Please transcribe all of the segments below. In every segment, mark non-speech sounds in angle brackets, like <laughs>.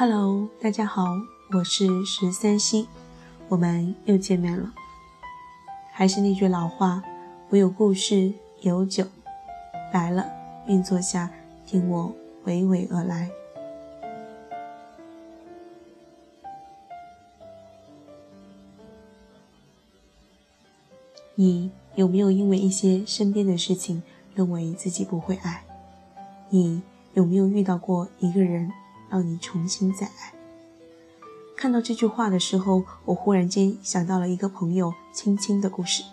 Hello，大家好，我是十三溪，我们又见面了。还是那句老话，我有故事，有酒，来了便坐下，听我娓娓而来。你有没有因为一些身边的事情，认为自己不会爱？你有没有遇到过一个人？让你重新再爱。看到这句话的时候，我忽然间想到了一个朋友青青的故事，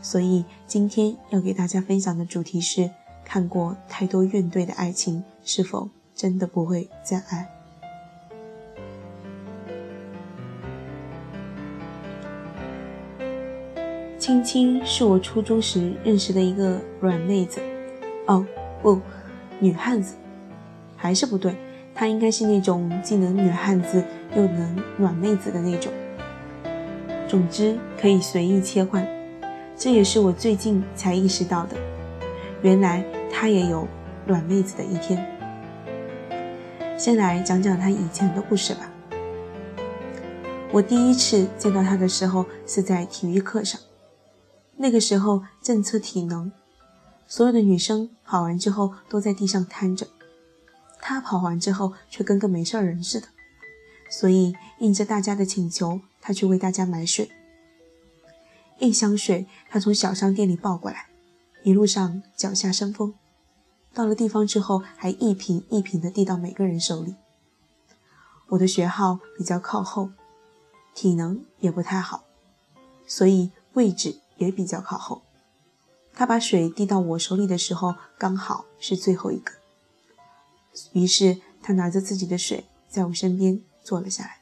所以今天要给大家分享的主题是：看过太多怨怼的爱情，是否真的不会再爱？青青是我初中时认识的一个软妹子，哦不，女汉子，还是不对。她应该是那种既能女汉子又能软妹子的那种。总之可以随意切换，这也是我最近才意识到的。原来她也有软妹子的一天。先来讲讲她以前的故事吧。我第一次见到她的时候是在体育课上，那个时候正测体能，所有的女生跑完之后都在地上瘫着。他跑完之后，却跟个没事人似的，所以应着大家的请求，他去为大家买水。一箱水，他从小商店里抱过来，一路上脚下生风。到了地方之后，还一瓶一瓶的递到每个人手里。我的学号比较靠后，体能也不太好，所以位置也比较靠后。他把水递到我手里的时候，刚好是最后一个。于是他拿着自己的水，在我身边坐了下来。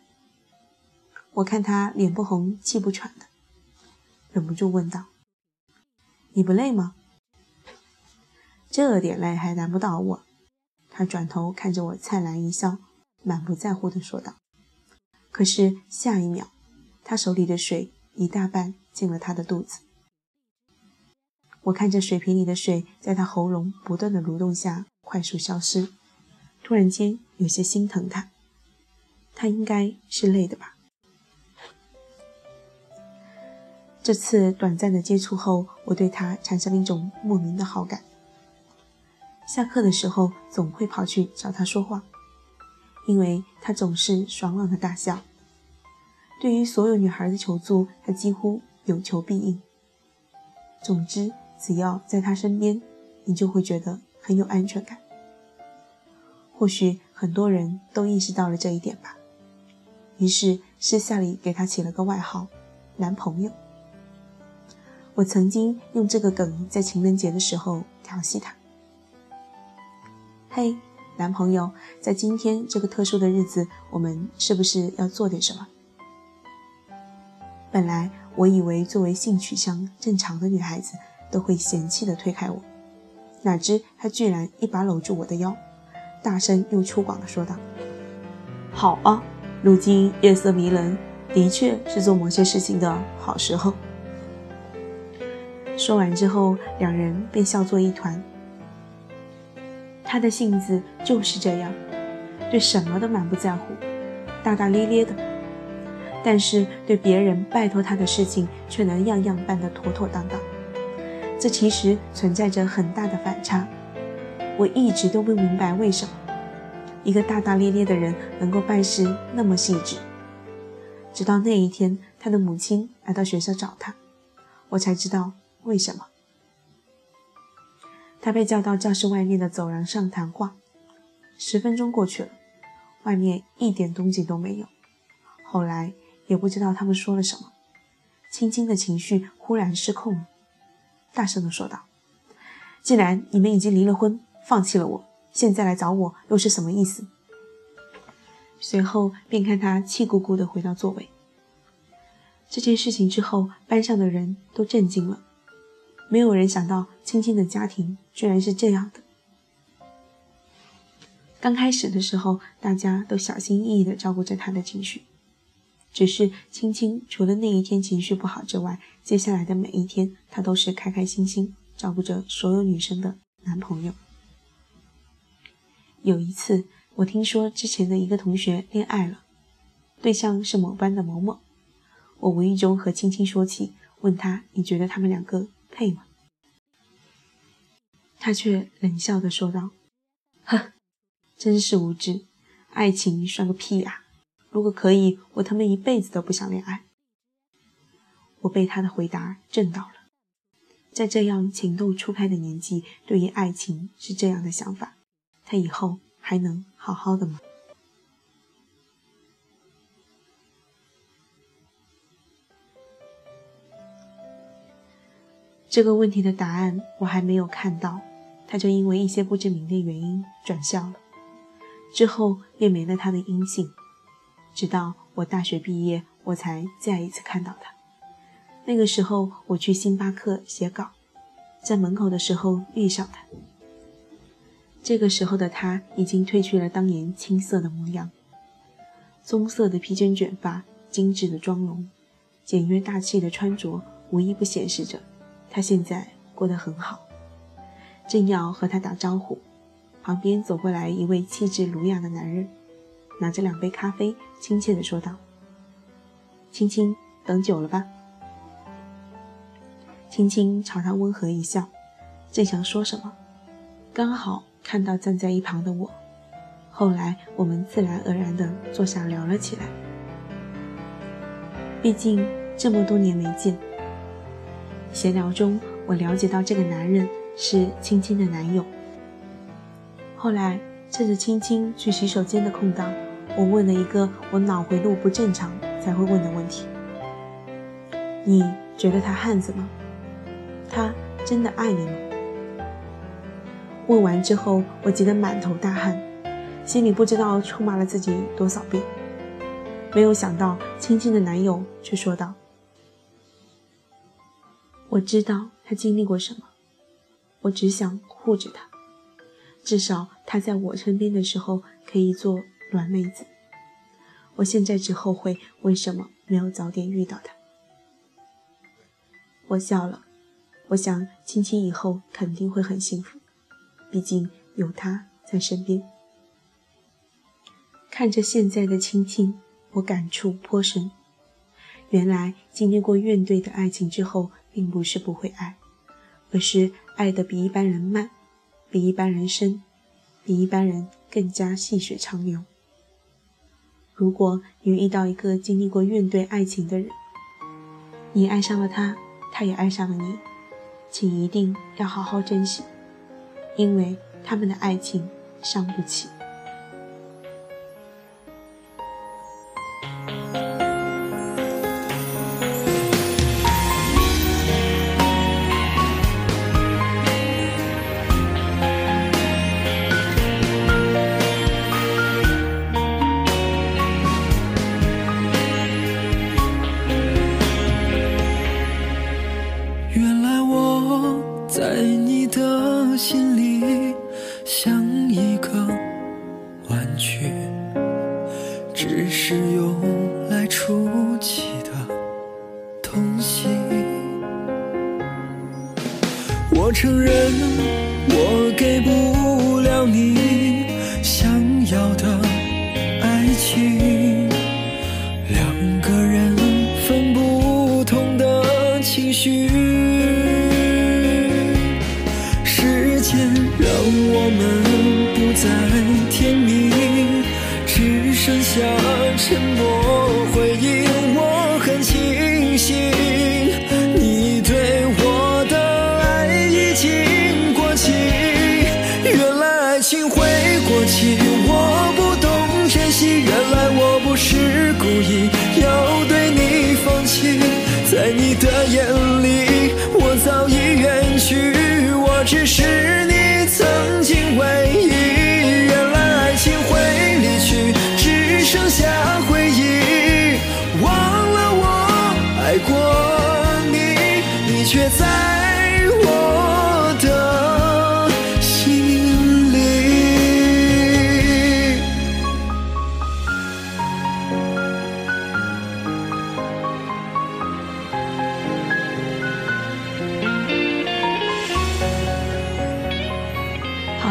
我看他脸不红气不喘的，忍不住问道：“你不累吗？”这点累还难不倒我。他转头看着我，灿烂一笑，满不在乎地说道。可是下一秒，他手里的水一大半进了他的肚子。我看着水瓶里的水在他喉咙不断的蠕动下快速消失。突然间有些心疼他，他应该是累的吧。这次短暂的接触后，我对他产生了一种莫名的好感。下课的时候总会跑去找他说话，因为他总是爽朗的大笑。对于所有女孩的求助，他几乎有求必应。总之，只要在他身边，你就会觉得很有安全感。或许很多人都意识到了这一点吧，于是私下里给他起了个外号“男朋友”。我曾经用这个梗在情人节的时候调戏他：“嘿，男朋友，在今天这个特殊的日子，我们是不是要做点什么？”本来我以为作为性取向正常的女孩子都会嫌弃的推开我，哪知他居然一把搂住我的腰。大声又粗犷地说道：“好啊，如今夜色迷人，的确是做某些事情的好时候。”说完之后，两人便笑作一团。他的性子就是这样，对什么都满不在乎，大大咧咧的；但是对别人拜托他的事情，却能样样办得妥妥当当。这其实存在着很大的反差。我一直都不明白为什么一个大大咧咧的人能够办事那么细致。直到那一天，他的母亲来到学校找他，我才知道为什么。他被叫到教室外面的走廊上谈话。十分钟过去了，外面一点动静都没有。后来也不知道他们说了什么，青青的情绪忽然失控了，大声地说道：“既然你们已经离了婚。”放弃了我，现在来找我又是什么意思？随后便看他气鼓鼓地回到座位。这件事情之后，班上的人都震惊了，没有人想到青青的家庭居然是这样的。刚开始的时候，大家都小心翼翼地照顾着她的情绪，只是青青除了那一天情绪不好之外，接下来的每一天，她都是开开心心照顾着所有女生的男朋友。有一次，我听说之前的一个同学恋爱了，对象是某班的某某。我无意中和青青说起，问他：“你觉得他们两个配吗？”他却冷笑地说道：“ <laughs> 呵，真是无知，爱情算个屁呀！如果可以，我他妈一辈子都不想恋爱。”我被他的回答震到了。在这样情窦初开的年纪，对于爱情是这样的想法，他以后还能好好的吗？这个问题的答案我还没有看到，他就因为一些不知名的原因转校了，之后便没了他的音信，直到我大学毕业，我才再一次看到他。那个时候我去星巴克写稿，在门口的时候遇上他。这个时候的他已经褪去了当年青涩的模样，棕色的披肩卷发，精致的妆容，简约大气的穿着，无一不显示着他现在过得很好。正要和他打招呼，旁边走过来一位气质儒雅的男人，拿着两杯咖啡，亲切地说道：“青青，等久了吧？”青青朝他温和一笑，正想说什么，刚好看到站在一旁的我。后来我们自然而然地坐下聊了起来。毕竟这么多年没见，闲聊中我了解到这个男人是青青的男友。后来趁着青青去洗手间的空档，我问了一个我脑回路不正常才会问的问题：“你觉得他汉子吗？”他真的爱你吗？问完之后，我急得满头大汗，心里不知道出骂了自己多少遍。没有想到，青青的男友却说道：“我知道他经历过什么，我只想护着他，至少他在我身边的时候可以做软妹子。我现在只后悔为什么没有早点遇到他。”我笑了。我想，青青以后肯定会很幸福，毕竟有他在身边。看着现在的青青，我感触颇深。原来经历过怨怼的爱情之后，并不是不会爱，而是爱的比一般人慢，比一般人深，比一般人更加细水长流。如果你遇到一个经历过怨怼爱情的人，你爱上了他，他也爱上了你。请一定要好好珍惜，因为他们的爱情伤不起。在你的心里像一个玩具只是用来出气的东西。我承认我给不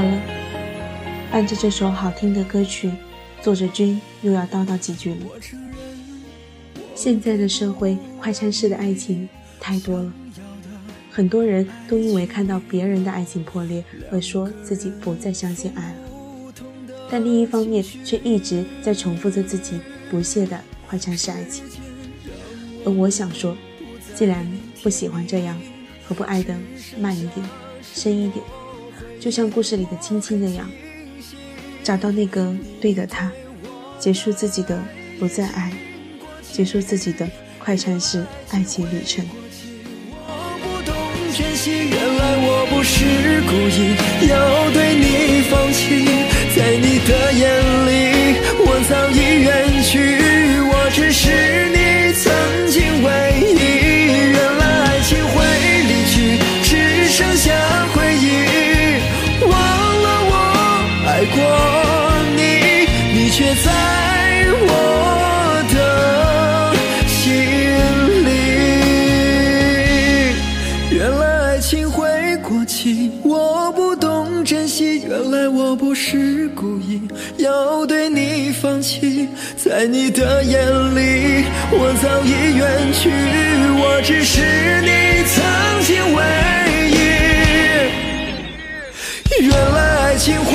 了。伴着这首好听的歌曲，作者君又要叨叨几句了。现在的社会，快餐式的爱情太多了，很多人都因为看到别人的爱情破裂而说自己不再相信爱了，但另一方面却一直在重复着自己不屑的快餐式爱情。而我想说，既然不喜欢这样，何不爱的慢一点，深一点？就像故事里的青青那样，找到那个对的他，结束自己的不再爱。结束自己的快餐式爱情旅程。我不懂珍惜，原来我不是故意要是故意要对你放弃，在你的眼里，我早已远去，我只是你曾经唯一。原来爱情会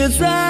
却在。